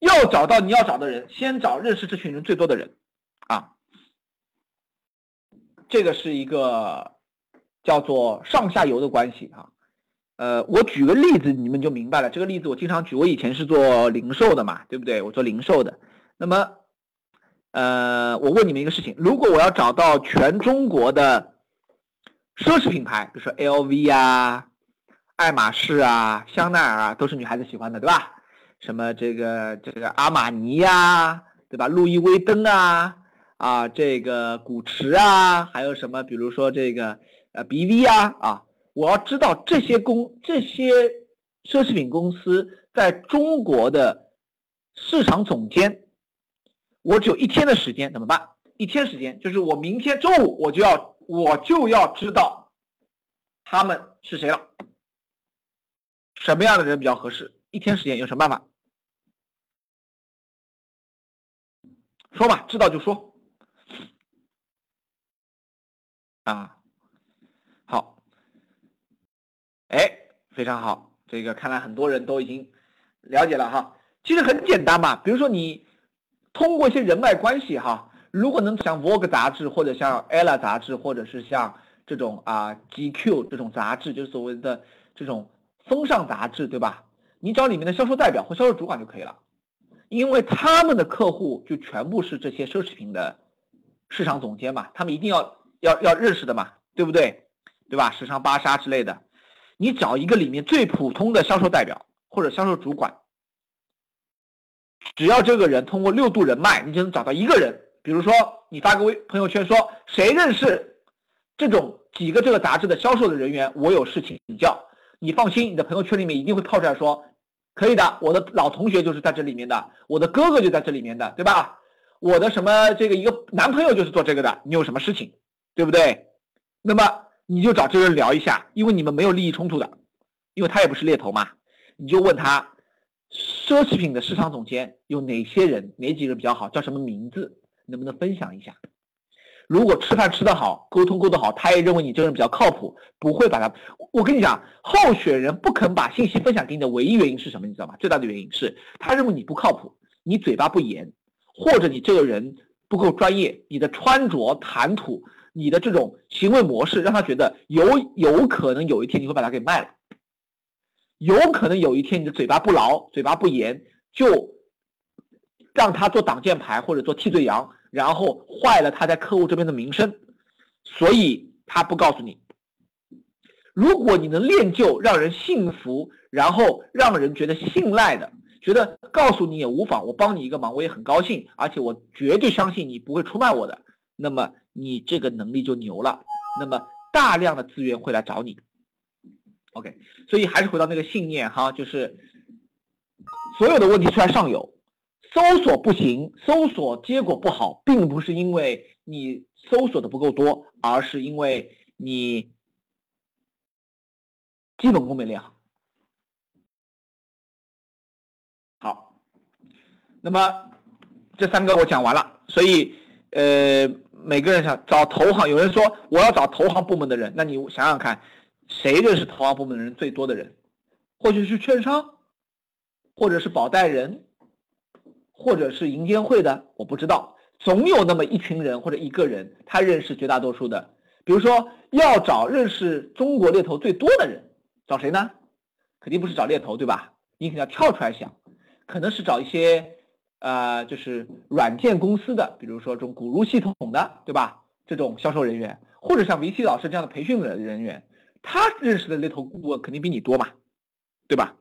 要找到你要找的人，先找认识这群人最多的人，啊，这个是一个叫做上下游的关系啊。呃，我举个例子，你们就明白了。这个例子我经常举，我以前是做零售的嘛，对不对？我做零售的。那么，呃，我问你们一个事情：如果我要找到全中国的奢侈品牌，比如说 LV 啊、爱马仕啊、香奈儿啊，都是女孩子喜欢的，对吧？什么这个这个阿玛尼呀，对吧？路易威登啊，啊，这个古驰啊，还有什么？比如说这个呃 BV 啊，啊。我要知道这些公这些奢侈品公司在中国的市场总监，我只有一天的时间怎么办？一天时间就是我明天中午我就要我就要知道他们是谁了，什么样的人比较合适？一天时间有什么办法？说吧，知道就说啊。好哎，非常好，这个看来很多人都已经了解了哈。其实很简单嘛，比如说你通过一些人脉关系哈，如果能像《Vogue》杂志，或者像《Ella》杂志，或者是像这种啊《GQ》这种杂志，就是所谓的这种风尚杂志，对吧？你找里面的销售代表或销售主管就可以了，因为他们的客户就全部是这些奢侈品的市场总监嘛，他们一定要要要认识的嘛，对不对？对吧？时尚芭莎之类的。你找一个里面最普通的销售代表或者销售主管，只要这个人通过六度人脉，你就能找到一个人。比如说，你发个微朋友圈说谁认识这种几个这个杂志的销售的人员，我有事请教。你放心，你的朋友圈里面一定会泡出来说，可以的，我的老同学就是在这里面的，我的哥哥就在这里面的，对吧？我的什么这个一个男朋友就是做这个的，你有什么事情，对不对？那么。你就找这个人聊一下，因为你们没有利益冲突的，因为他也不是猎头嘛。你就问他，奢侈品的市场总监有哪些人，哪几个比较好，叫什么名字，能不能分享一下？如果吃饭吃得好，沟通沟通好，他也认为你这个人比较靠谱，不会把他。我跟你讲，候选人不肯把信息分享给你的唯一原因是什么？你知道吗？最大的原因是他认为你不靠谱，你嘴巴不严，或者你这个人不够专业，你的穿着谈吐。你的这种行为模式让他觉得有有可能有一天你会把他给卖了，有可能有一天你的嘴巴不牢，嘴巴不严，就让他做挡箭牌或者做替罪羊，然后坏了他在客户这边的名声，所以他不告诉你。如果你能练就让人信服，然后让人觉得信赖的，觉得告诉你也无妨，我帮你一个忙，我也很高兴，而且我绝对相信你不会出卖我的，那么。你这个能力就牛了，那么大量的资源会来找你。OK，所以还是回到那个信念哈，就是所有的问题出在上游，搜索不行，搜索结果不好，并不是因为你搜索的不够多，而是因为你基本功没练好。好，那么这三个我讲完了，所以呃。每个人想找投行，有人说我要找投行部门的人，那你想想看，谁认识投行部门的人最多的人？或许是券商，或者是保代人，或者是银监会的，我不知道。总有那么一群人或者一个人，他认识绝大多数的。比如说要找认识中国猎头最多的人，找谁呢？肯定不是找猎头，对吧？你肯定要跳出来想，可能是找一些。呃，就是软件公司的，比如说这种古入系统的，对吧？这种销售人员，或者像 VC 老师这样的培训的人员，他认识的猎头顾问肯定比你多嘛，对吧？